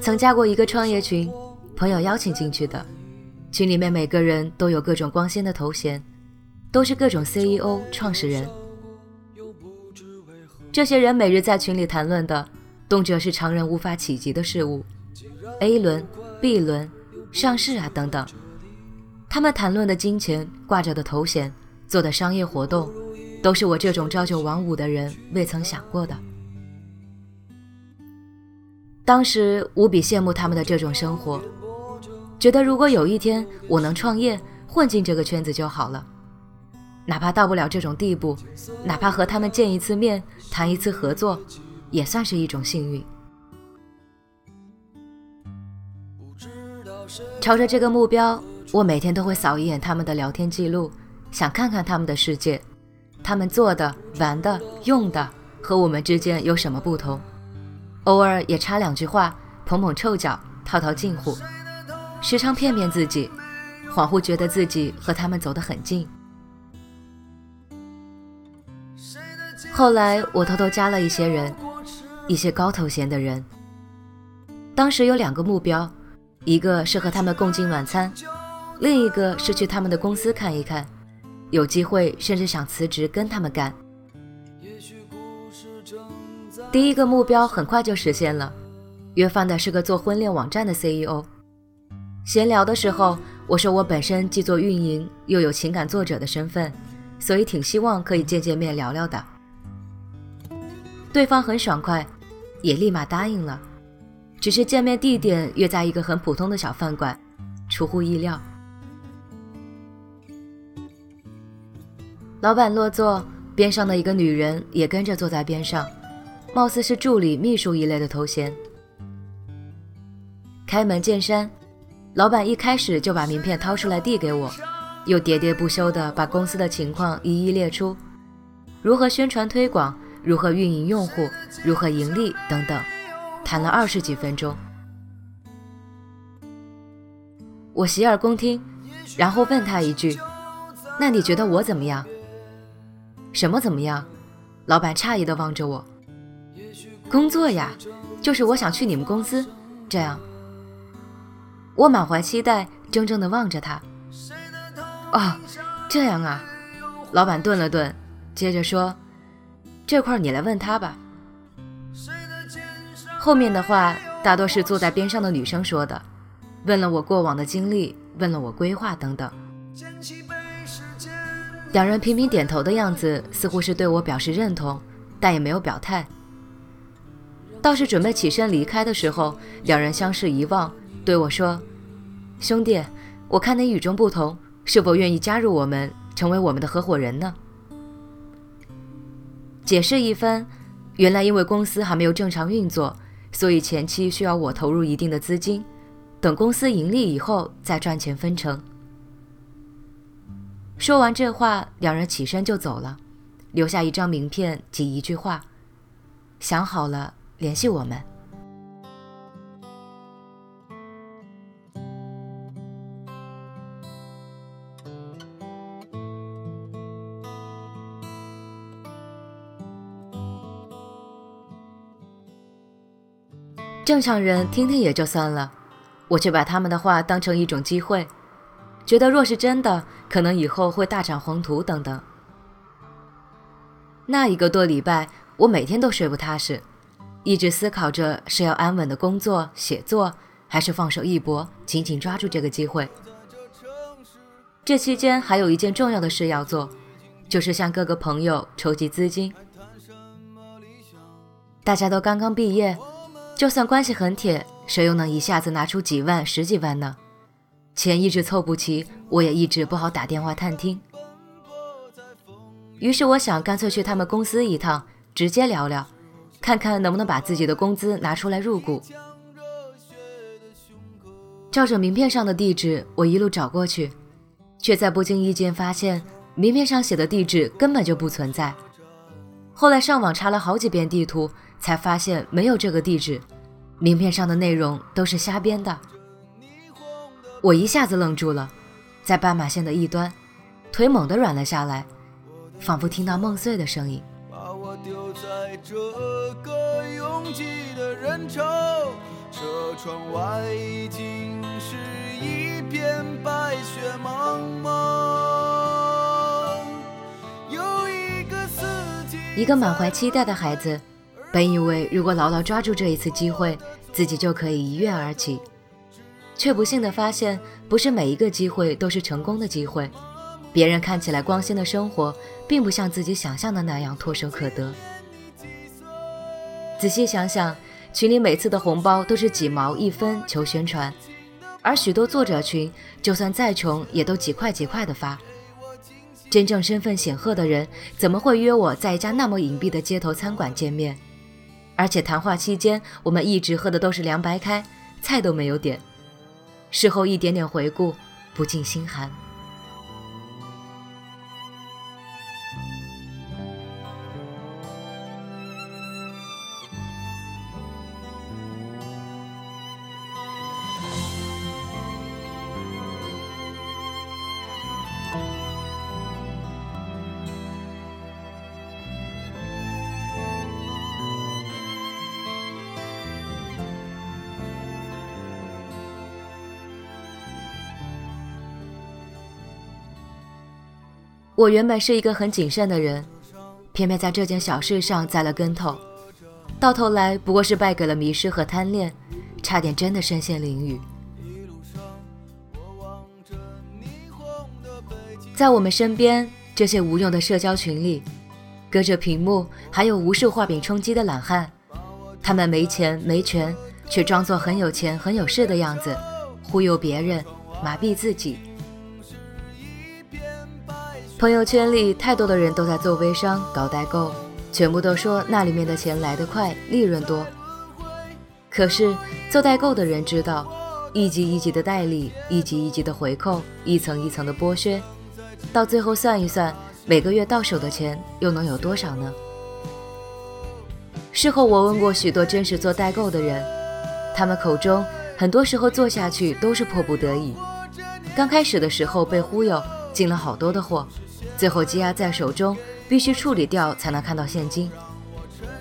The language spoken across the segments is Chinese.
曾加过一个创业群，朋友邀请进去的，群里面每个人都有各种光鲜的头衔，都是各种 CEO、创始人。这些人每日在群里谈论的，动辄是常人无法企及的事物，A 轮、B 轮、上市啊等等。他们谈论的金钱、挂着的头衔、做的商业活动，都是我这种朝九晚五的人未曾想过的。当时无比羡慕他们的这种生活，觉得如果有一天我能创业，混进这个圈子就好了。哪怕到不了这种地步，哪怕和他们见一次面、谈一次合作，也算是一种幸运。朝着这个目标，我每天都会扫一眼他们的聊天记录，想看看他们的世界，他们做的、玩的、用的和我们之间有什么不同。偶尔也插两句话，捧捧臭脚，套套近乎，时常骗骗自己，恍惚觉得自己和他们走得很近。后来我偷偷加了一些人，一些高头衔的人。当时有两个目标，一个是和他们共进晚餐，另一个是去他们的公司看一看，有机会甚至想辞职跟他们干。第一个目标很快就实现了，约饭的是个做婚恋网站的 CEO。闲聊的时候，我说我本身既做运营，又有情感作者的身份，所以挺希望可以见见面聊聊的。对方很爽快，也立马答应了，只是见面地点约在一个很普通的小饭馆，出乎意料。老板落座，边上的一个女人也跟着坐在边上。貌似是助理、秘书一类的头衔。开门见山，老板一开始就把名片掏出来递给我，又喋喋不休地把公司的情况一一列出，如何宣传推广，如何运营用户，如何盈利等等，谈了二十几分钟。我洗耳恭听，然后问他一句：“那你觉得我怎么样？”“什么怎么样？”老板诧异地望着我。工作呀，就是我想去你们公司，这样。我满怀期待，怔怔地望着他。哦，这样啊。老板顿了顿，接着说：“这块你来问他吧。”后面的话大多是坐在边上的女生说的，问了我过往的经历，问了我规划等等。两人频频点头的样子，似乎是对我表示认同，但也没有表态。倒是准备起身离开的时候，两人相视一望，对我说：“兄弟，我看你与众不同，是否愿意加入我们，成为我们的合伙人呢？”解释一番，原来因为公司还没有正常运作，所以前期需要我投入一定的资金，等公司盈利以后再赚钱分成。说完这话，两人起身就走了，留下一张名片及一句话：“想好了。”联系我们。正常人听听也就算了，我却把他们的话当成一种机会，觉得若是真的，可能以后会大展宏图等等。那一个多礼拜，我每天都睡不踏实。一直思考着是要安稳的工作写作，还是放手一搏，紧紧抓住这个机会。这期间还有一件重要的事要做，就是向各个朋友筹集资金。大家都刚刚毕业，就算关系很铁，谁又能一下子拿出几万、十几万呢？钱一直凑不齐，我也一直不好打电话探听。于是我想，干脆去他们公司一趟，直接聊聊。看看能不能把自己的工资拿出来入股。照着名片上的地址，我一路找过去，却在不经意间发现名片上写的地址根本就不存在。后来上网查了好几遍地图，才发现没有这个地址，名片上的内容都是瞎编的。我一下子愣住了，在斑马线的一端，腿猛地软了下来，仿佛听到梦碎的声音。这个拥挤的人潮，车窗外已经是一片白雪茫茫。有，一个满怀期待的孩子，本以为如果牢牢抓住这一次机会，自己就可以一跃而起，却不幸的发现，不是每一个机会都是成功的机会。别人看起来光鲜的生活，并不像自己想象的那样唾手可得。仔细想想，群里每次的红包都是几毛一分求宣传，而许多作者群，就算再穷，也都几块几块的发。真正身份显赫的人，怎么会约我在一家那么隐蔽的街头餐馆见面？而且谈话期间，我们一直喝的都是凉白开，菜都没有点。事后一点点回顾，不禁心寒。我原本是一个很谨慎的人，偏偏在这件小事上栽了跟头，到头来不过是败给了迷失和贪恋，差点真的身陷囹圄。在我们身边这些无用的社交群里，隔着屏幕还有无数画饼充饥的懒汉，他们没钱没权，却装作很有钱很有势的样子，忽悠别人，麻痹自己。朋友圈里太多的人都在做微商、搞代购，全部都说那里面的钱来得快，利润多。可是做代购的人知道，一级一级的代理，一级一级的回扣，一层一层的剥削，到最后算一算，每个月到手的钱又能有多少呢？事后我问过许多真实做代购的人，他们口中很多时候做下去都是迫不得已，刚开始的时候被忽悠，进了好多的货。最后积压在手中，必须处理掉才能看到现金。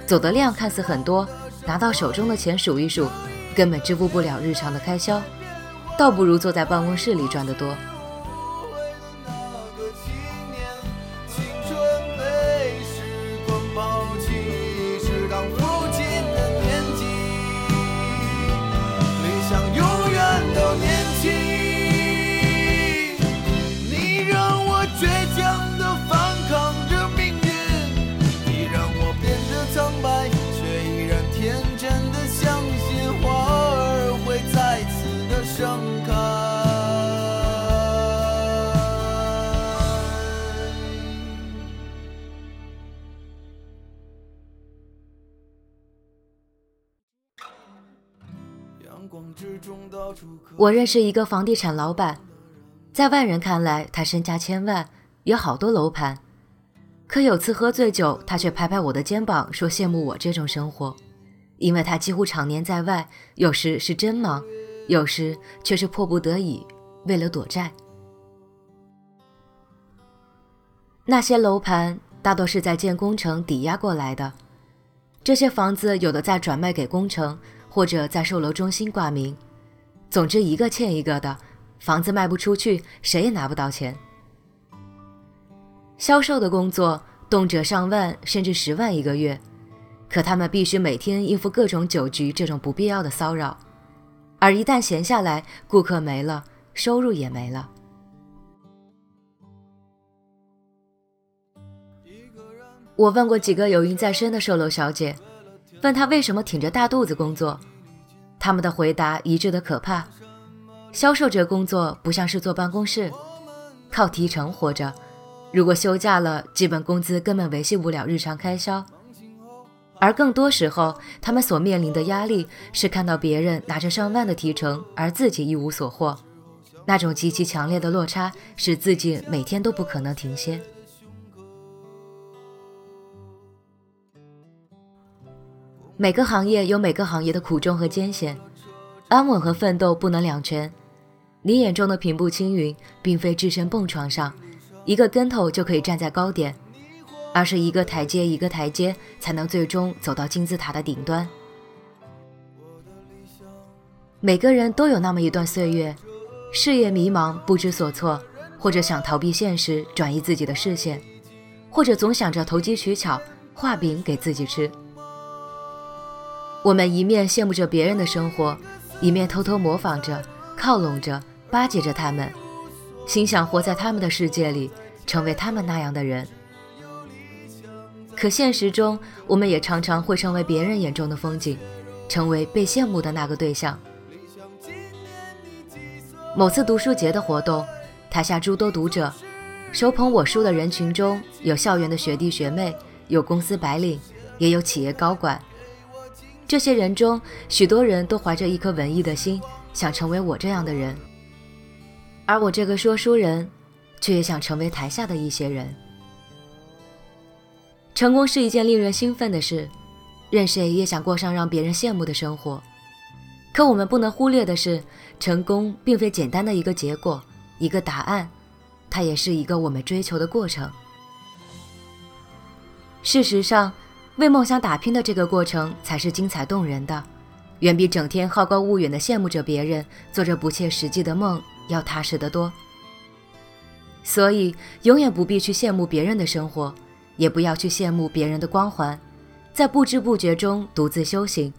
走的量看似很多，拿到手中的钱数一数，根本支付不了日常的开销，倒不如坐在办公室里赚得多。我认识一个房地产老板，在外人看来，他身家千万，有好多楼盘。可有次喝醉酒，他却拍拍我的肩膀，说羡慕我这种生活，因为他几乎常年在外，有时是真忙，有时却是迫不得已，为了躲债。那些楼盘大多是在建工程抵押过来的，这些房子有的在转卖给工程。或者在售楼中心挂名，总之一个欠一个的，房子卖不出去，谁也拿不到钱。销售的工作动辄上万甚至十万一个月，可他们必须每天应付各种酒局这种不必要的骚扰，而一旦闲下来，顾客没了，收入也没了。我问过几个有孕在身的售楼小姐。问她为什么挺着大肚子工作，他们的回答一致的可怕。销售这工作不像是坐办公室，靠提成活着。如果休假了，基本工资根本维系不了日常开销。而更多时候，他们所面临的压力是看到别人拿着上万的提成，而自己一无所获。那种极其强烈的落差，使自己每天都不可能停歇。每个行业有每个行业的苦衷和艰险，安稳和奋斗不能两全。你眼中的平步青云，并非置身蹦床上，一个跟头就可以站在高点。而是一个台阶一个台阶才能最终走到金字塔的顶端。每个人都有那么一段岁月，事业迷茫不知所措，或者想逃避现实转移自己的视线，或者总想着投机取巧画饼给自己吃。我们一面羡慕着别人的生活，一面偷偷模仿着、靠拢着、巴结着他们，心想活在他们的世界里，成为他们那样的人。可现实中，我们也常常会成为别人眼中的风景，成为被羡慕的那个对象。某次读书节的活动，台下诸多读者，手捧我书的人群中有校园的学弟学妹，有公司白领，也有企业高管。这些人中，许多人都怀着一颗文艺的心，想成为我这样的人。而我这个说书人，却也想成为台下的一些人。成功是一件令人兴奋的事，任谁也想过上让别人羡慕的生活。可我们不能忽略的是，成功并非简单的一个结果、一个答案，它也是一个我们追求的过程。事实上，为梦想打拼的这个过程才是精彩动人的，远比整天好高骛远的羡慕着别人、做着不切实际的梦要踏实得多。所以，永远不必去羡慕别人的生活，也不要去羡慕别人的光环，在不知不觉中独自修行，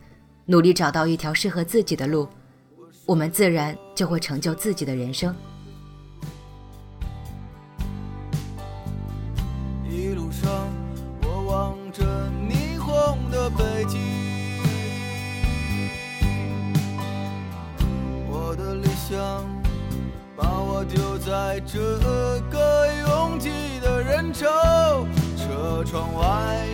努力找到一条适合自己的路，我们自然就会成就自己的人生。把我丢在这个拥挤的人潮，车窗外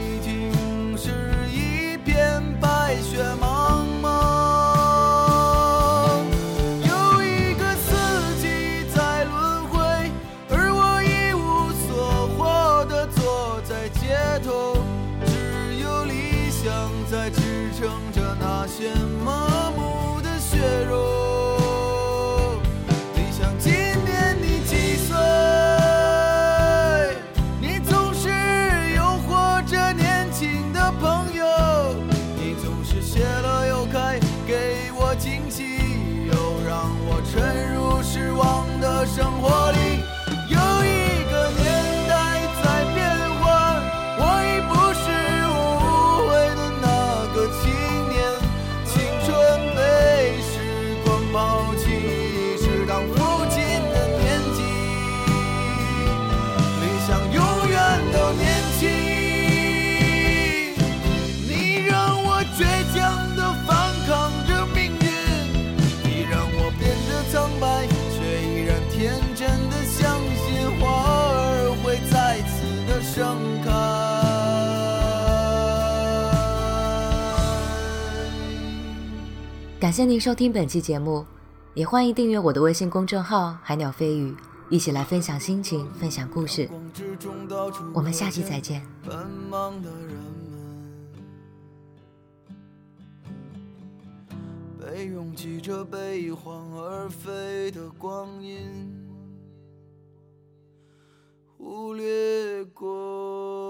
感谢您收听本期节目也欢迎订阅我的微信公众号海鸟飞鱼一起来分享心情分享故事。我们下期再见。被拥挤着被而的光阴忽略过